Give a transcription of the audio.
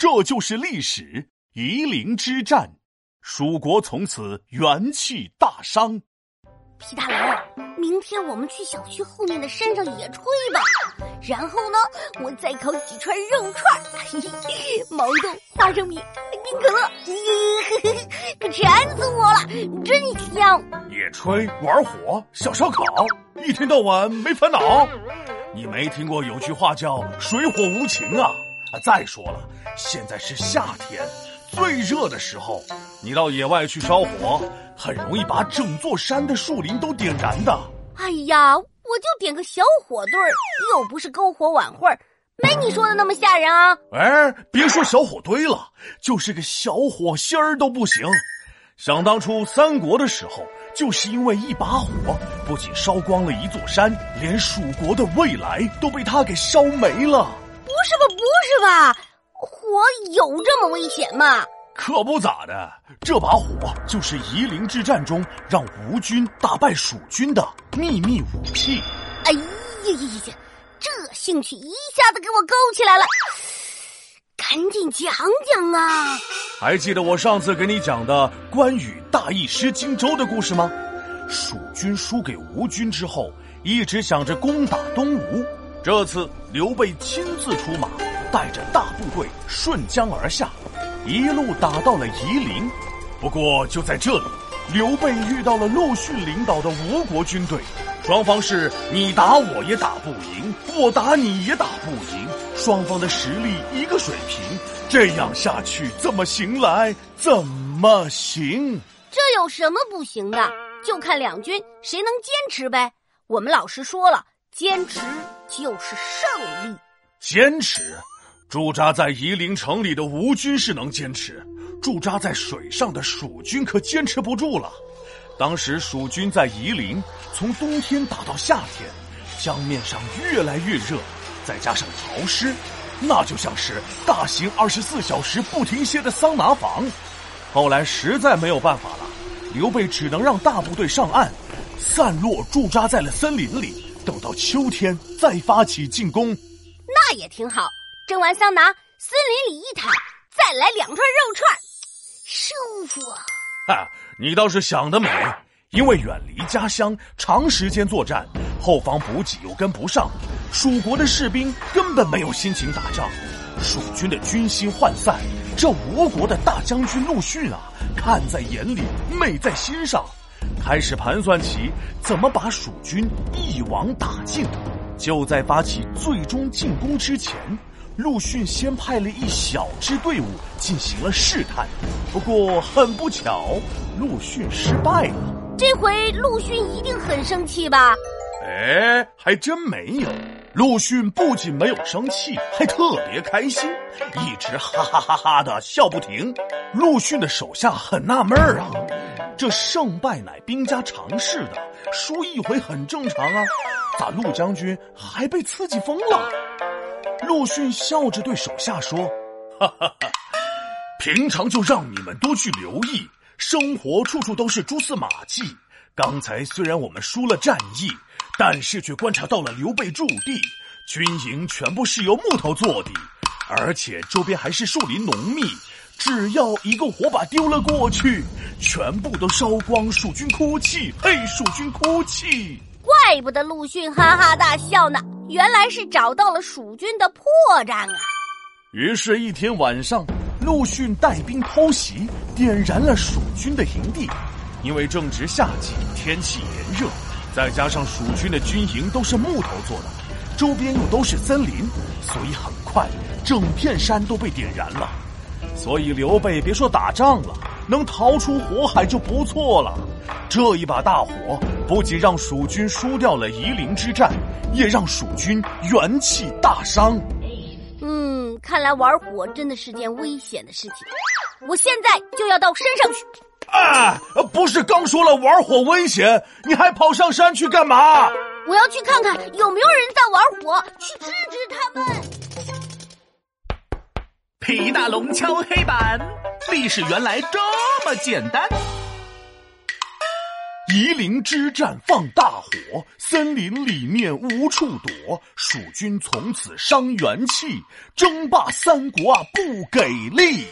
这就是历史。夷陵之战，蜀国从此元气大伤。皮大龙，明天我们去小区后面的山上野炊吧。然后呢，我再烤几串肉串，毛豆、花生米、冰可乐，可馋死我了，真香！野炊玩火，小烧烤，一天到晚没烦恼。你没听过有句话叫“水火无情”啊？再说了，现在是夏天。最热的时候，你到野外去烧火，很容易把整座山的树林都点燃的。哎呀，我就点个小火堆儿，又不是篝火晚会儿，没你说的那么吓人啊！哎，别说小火堆了，就是个小火星儿都不行。想当初三国的时候，就是因为一把火，不仅烧光了一座山，连蜀国的未来都被他给烧没了。不是吧？不是吧？火有这么危险吗？可不咋的，这把火就是夷陵之战中让吴军打败蜀军的秘密武器。哎呀呀呀呀！这兴趣一下子给我勾起来了，赶紧讲讲啊！还记得我上次给你讲的关羽大意失荆州的故事吗？蜀军输给吴军之后，一直想着攻打东吴，这次刘备亲自出马。带着大部队顺江而下，一路打到了夷陵。不过就在这里，刘备遇到了陆逊领导的吴国军队，双方是你打我也打不赢，我打你也打不赢，双方的实力一个水平。这样下去怎么行来？怎么行？这有什么不行的？就看两军谁能坚持呗。我们老师说了，坚持就是胜利。坚持。驻扎在夷陵城里的吴军是能坚持，驻扎在水上的蜀军可坚持不住了。当时蜀军在夷陵，从冬天打到夏天，江面上越来越热，再加上潮湿，那就像是大型二十四小时不停歇的桑拿房。后来实在没有办法了，刘备只能让大部队上岸，散落驻扎在了森林里，等到秋天再发起进攻。那也挺好。蒸完桑拿，森林里一躺，再来两串肉串，舒服啊！哈，你倒是想得美。因为远离家乡，长时间作战，后方补给又跟不上，蜀国的士兵根本没有心情打仗，蜀军的军心涣散。这吴国的大将军陆逊啊，看在眼里，美在心上，开始盘算起怎么把蜀军一网打尽。就在发起最终进攻之前。陆逊先派了一小支队伍进行了试探，不过很不巧，陆逊失败了。这回陆逊一定很生气吧？哎，还真没有。陆逊不仅没有生气，还特别开心，一直哈哈哈哈的笑不停。陆逊的手下很纳闷儿啊，这胜败乃兵家常事的，输一回很正常啊，咋陆将军还被刺激疯了？陆逊笑着对手下说：“哈哈哈，平常就让你们多去留意，生活处处都是蛛丝马迹。刚才虽然我们输了战役，但是却观察到了刘备驻地，军营全部是由木头做的，而且周边还是树林浓密。只要一个火把丢了过去，全部都烧光。蜀军哭泣，嘿，蜀军哭泣。怪不得陆逊哈哈大笑呢。”原来是找到了蜀军的破绽啊！于是，一天晚上，陆逊带兵偷袭，点燃了蜀军的营地。因为正值夏季，天气炎热，再加上蜀军的军营都是木头做的，周边又都是森林，所以很快整片山都被点燃了。所以刘备别说打仗了，能逃出火海就不错了。这一把大火不仅让蜀军输掉了夷陵之战，也让蜀军元气大伤。嗯，看来玩火真的是件危险的事情。我现在就要到山上去。啊，不是刚说了玩火危险，你还跑上山去干嘛？我要去看看有没有人在玩火，去制止他们。皮大龙敲黑板，历史原来这么简单。夷陵之战放大火，森林里面无处躲，蜀军从此伤元气，争霸三国啊不给力。